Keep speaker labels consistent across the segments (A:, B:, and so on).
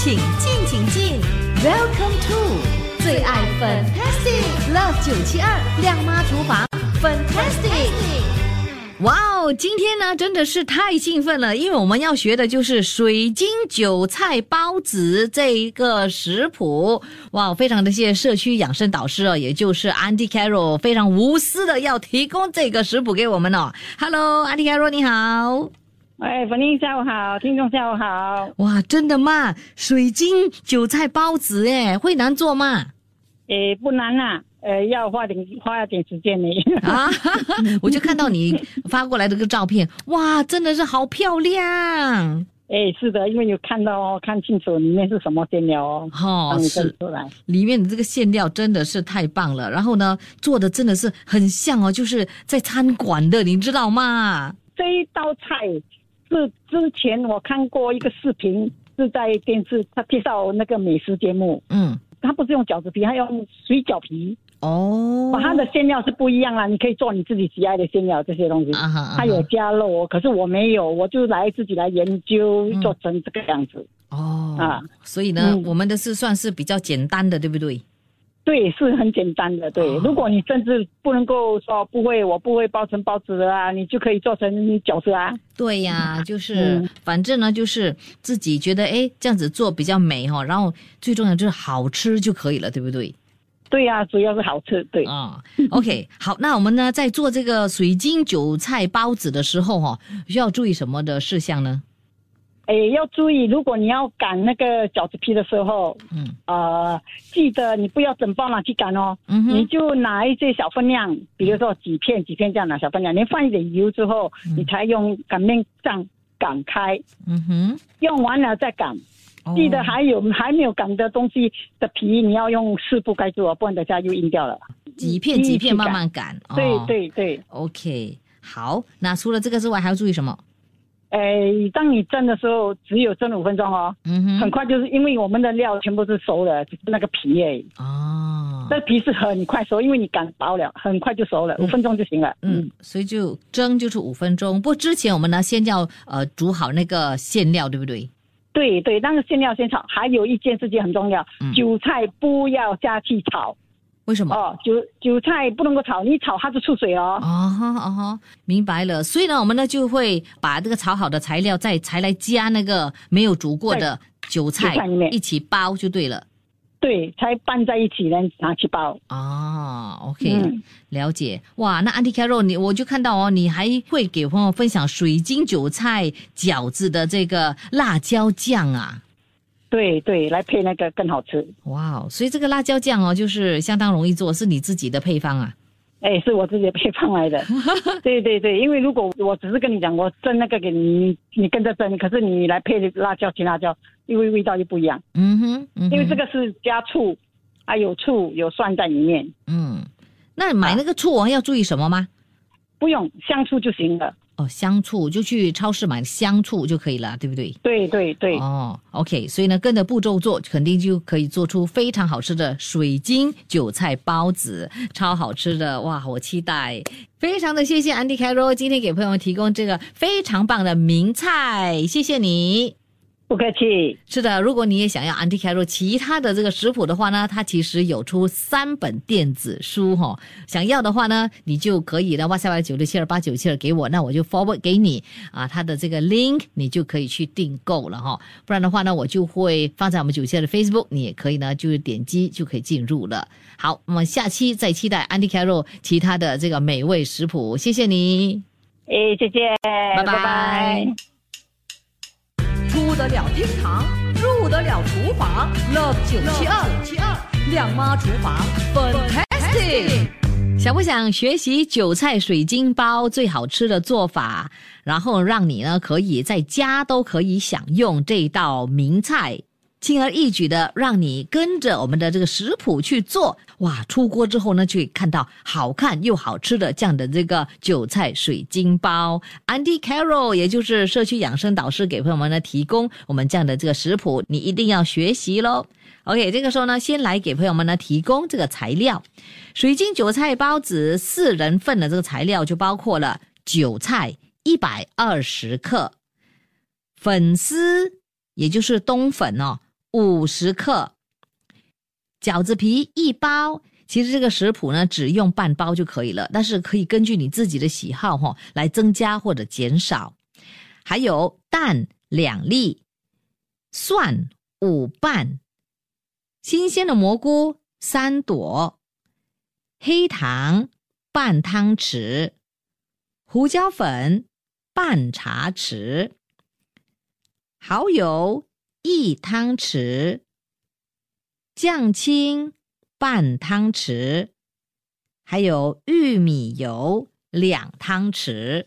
A: 请进，请进，Welcome to 最爱 Fantastic Love 九七二亮妈厨房 Fantastic。哇哦，今天呢真的是太兴奋了，因为我们要学的就是水晶韭菜包子这一个食谱。哇，非常的谢谢社区养生导师哦，也就是 Andy Carroll，非常无私的要提供这个食谱给我们哦。Hello，Andy Carroll，你好。
B: 哎，粉英下午好，听众下午好。
A: 哇，真的吗？水晶韭菜包子，哎，会难做吗？
B: 诶，不难啊，呃，要花点花点时间呢。
A: 啊，我就看到你发过来这个照片，哇，真的是好漂亮。
B: 哎，是的，因为有看到哦，看清楚里面是什么馅料哦。
A: 哦，是
B: 出来，
A: 里面的这个馅料真的是太棒了。然后呢，做的真的是很像哦，就是在餐馆的，你知道吗？
B: 这一道菜。是之前我看过一个视频，是在电视他介绍那个美食节目。嗯，他不是用饺子皮，他用水饺皮。哦，把它的馅料是不一样啦，你可以做你自己喜爱的馅料这些东西。啊哈，他有加肉，可是我没有，我就来自己来研究做成这个样子。
A: 哦，啊，所以呢，我们的是算是比较简单的，对不对？
B: 对，是很简单的。对，如果你甚至不能够说不会，我不会包成包子的啊，你就可以做成饺子啊。
A: 对呀，就是反正呢，就是自己觉得哎，这样子做比较美哈，然后最重要就是好吃就可以了，对不对？
B: 对呀，主要是好吃。对
A: 啊，OK，好，那我们呢在做这个水晶韭菜包子的时候哈，需要注意什么的事项呢？
B: 哎，要注意，如果你要擀那个饺子皮的时候，嗯，呃，记得你不要整包拿去擀哦，嗯你就拿一些小分量，比如说几片几片这样拿小分量，你放一点油之后，你才用擀面杖擀开，嗯哼，用完了再擀，记得还有还没有擀的东西的皮，你要用湿布盖住哦，不然等下又硬掉了。
A: 几片几片慢慢擀，
B: 对对对
A: ，OK，好，那除了这个之外，还要注意什么？
B: 哎，当你蒸的时候，只有蒸五分钟哦，嗯哼，很快就是因为我们的料全部是熟的，只是那个皮哎，哦，那皮是很快熟，因为你擀薄了，很快就熟了，五分钟就行了，
A: 嗯，所以就蒸就是五分钟。不过之前我们呢，先要呃煮好那个馅料，对不对？
B: 对对，那个馅料先炒。还有一件事情很重要，韭菜不要下去炒。
A: 为什么？
B: 哦，韭韭菜不能够炒，你炒它就出水哦。哦
A: 哈哦哈，明白了。所以呢，我们呢就会把这个炒好的材料再才来加那个没有煮过的韭菜一起包就对了。
B: 对，才拌在一起呢，拿去包。
A: 哦，OK，了解。哇，那 Auntie Carol，你我就看到哦，你还会给朋友分享水晶韭菜饺子的这个辣椒酱啊。
B: 对对，来配那个更好吃。
A: 哇，所以这个辣椒酱哦，就是相当容易做，是你自己的配方啊？
B: 哎，是我自己的配方来的。对对对，因为如果我只是跟你讲，我蒸那个给你，你跟着蒸，可是你来配辣椒、青辣椒，因为味道就不一样。嗯哼，因为这个是加醋，啊有醋有蒜在里面。
A: 嗯，那买那个醋哦，要注意什么吗？
B: 不用，香醋就行了。
A: 哦，香醋就去超市买香醋就可以了，对不对？
B: 对对对。
A: 哦，OK，所以呢，跟着步骤做，肯定就可以做出非常好吃的水晶韭菜包子，超好吃的哇！我期待，非常的谢谢 Andy Carroll 今天给朋友们提供这个非常棒的名菜，谢谢你。
B: 不客气。
A: 是的，如果你也想要 Andy Carroll 其他的这个食谱的话呢，它其实有出三本电子书哈。想要的话呢，你就可以呢，哇塞哇九六七二八九七二给我，那我就 forward 给你啊，它的这个 link 你就可以去订购了哈。不然的话呢，我就会放在我们九七二的 Facebook，你也可以呢，就是点击就可以进入了。好，那么下期再期待 Andy Carroll 其他的这个美味食谱，谢谢你。
B: 哎，再见，拜拜。
A: 得了厅堂，入得了厨房，Love 九七二七二亮妈厨房，Fantastic！想不想学习韭菜水晶包最好吃的做法，然后让你呢可以在家都可以享用这道名菜？轻而易举的让你跟着我们的这个食谱去做，哇！出锅之后呢，去看到好看又好吃的这样的这个韭菜水晶包。Andy Carroll，也就是社区养生导师，给朋友们呢提供我们这样的这个食谱，你一定要学习喽。OK，这个时候呢，先来给朋友们呢提供这个材料：水晶韭菜包子四人份的这个材料就包括了韭菜一百二十克，粉丝也就是冬粉哦。五十克，饺子皮一包。其实这个食谱呢，只用半包就可以了，但是可以根据你自己的喜好哈，来增加或者减少。还有蛋两粒，蒜五瓣，新鲜的蘑菇三朵，黑糖半汤匙，胡椒粉半茶匙，蚝油一汤匙，酱青。半汤匙，还有玉米油两汤匙。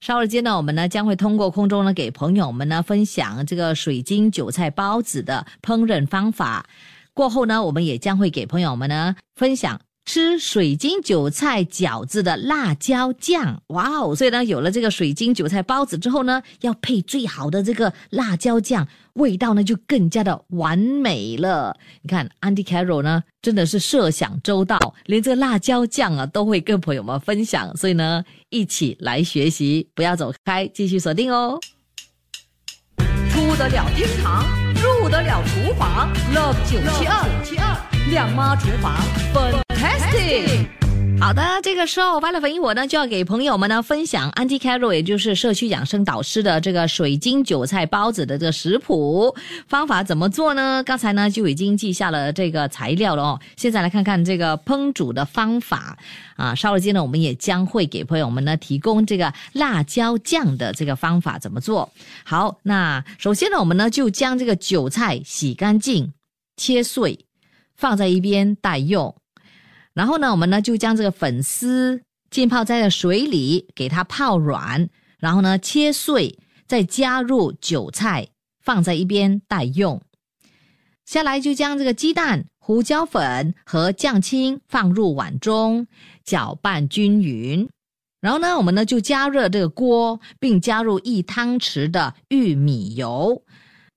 A: 稍后间呢，我们呢将会通过空中呢给朋友们呢分享这个水晶韭菜包子的烹饪方法。过后呢，我们也将会给朋友们呢分享。吃水晶韭菜饺子的辣椒酱，哇哦！所以呢，有了这个水晶韭菜包子之后呢，要配最好的这个辣椒酱，味道呢就更加的完美了。你看，Andy Carroll 呢真的是设想周到，连这个辣椒酱啊都会跟朋友们分享。所以呢，一起来学习，不要走开，继续锁定哦。出得了厅堂，入得了厨房，Love 九七二七二亮妈厨房分。好的，这个时候完了粉一我呢就要给朋友们呢分享 Andy Carroll，也就是社区养生导师的这个水晶韭菜包子的这个食谱方法怎么做呢？刚才呢就已经记下了这个材料了哦。现在来看看这个烹煮的方法啊。稍后间呢，我们也将会给朋友们呢提供这个辣椒酱的这个方法怎么做。好，那首先呢，我们呢就将这个韭菜洗干净、切碎，放在一边待用。然后呢，我们呢就将这个粉丝浸泡在了水里，给它泡软，然后呢切碎，再加入韭菜，放在一边待用。下来就将这个鸡蛋、胡椒粉和酱青放入碗中，搅拌均匀。然后呢，我们呢就加热这个锅，并加入一汤匙的玉米油。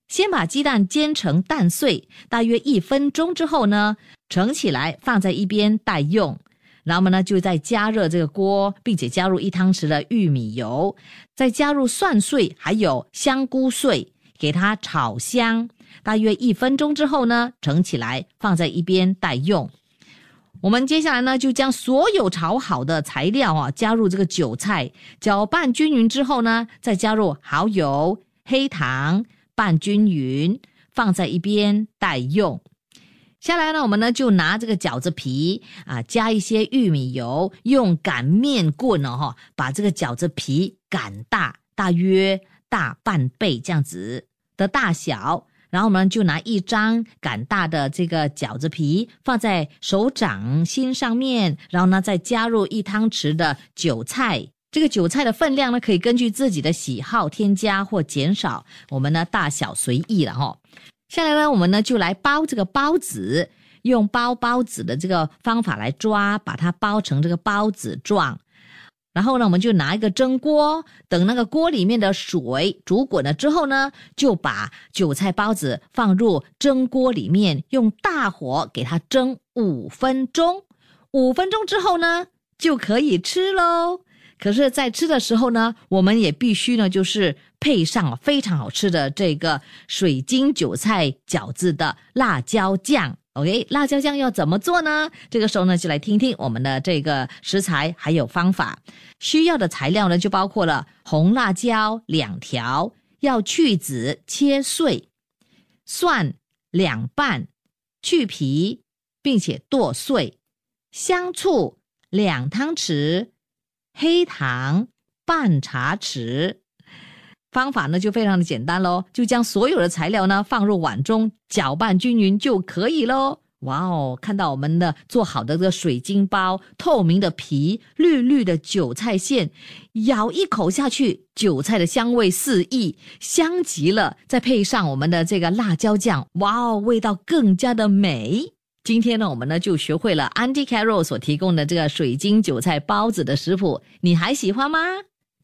A: 先把鸡蛋煎成蛋碎，大约一分钟之后呢，盛起来放在一边待用。然后呢就再加热这个锅，并且加入一汤匙的玉米油，再加入蒜碎还有香菇碎，给它炒香。大约一分钟之后呢，盛起来放在一边待用。我们接下来呢就将所有炒好的材料啊加入这个韭菜，搅拌均匀之后呢，再加入蚝油、黑糖。拌均匀，放在一边待用。下来呢，我们呢就拿这个饺子皮啊，加一些玉米油，用擀面棍哦哈，把这个饺子皮擀大，大约大半倍这样子的大小。然后我们就拿一张擀大的这个饺子皮放在手掌心上面，然后呢再加入一汤匙的韭菜。这个韭菜的分量呢，可以根据自己的喜好添加或减少，我们呢大小随意了哈。下来呢，我们呢就来包这个包子，用包包子的这个方法来抓，把它包成这个包子状。然后呢，我们就拿一个蒸锅，等那个锅里面的水煮滚了之后呢，就把韭菜包子放入蒸锅里面，用大火给它蒸五分钟。五分钟之后呢，就可以吃喽。可是，在吃的时候呢，我们也必须呢，就是配上非常好吃的这个水晶韭菜饺子的辣椒酱。OK，辣椒酱要怎么做呢？这个时候呢，就来听听我们的这个食材还有方法。需要的材料呢，就包括了红辣椒两条，要去籽切碎；蒜两瓣，去皮并且剁碎；香醋两汤匙。黑糖半茶匙，方法呢就非常的简单喽，就将所有的材料呢放入碗中，搅拌均匀就可以喽。哇哦，看到我们的做好的这个水晶包，透明的皮，绿绿的韭菜馅，咬一口下去，韭菜的香味四溢，香极了。再配上我们的这个辣椒酱，哇哦，味道更加的美。今天呢，我们呢就学会了 Andy Carroll 所提供的这个水晶韭菜包子的食谱，你还喜欢吗？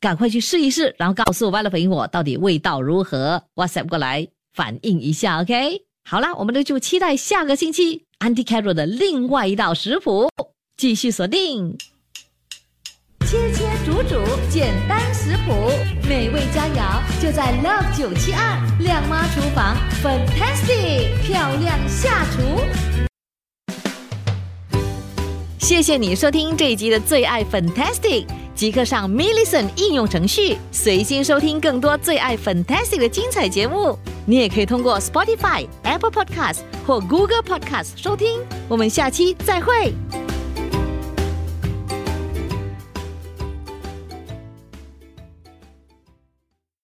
A: 赶快去试一试，然后告诉我外了粉我到底味道如何？WhatsApp 过来反映一下，OK？好啦，我们呢就期待下个星期 Andy Carroll 的另外一道食谱，继续锁定。切切煮。煮，简单食谱，美味佳肴就在 Love 九七二亮妈厨房，Fantastic 漂亮下厨。谢谢你收听这一集的最爱 Fantastic，即刻上 m i l l i c e n 应用程序，随心收听更多最爱 Fantastic 的精彩节目。你也可以通过 Spotify、Apple Podcast 或 Google Podcast 收听。我们下期再会。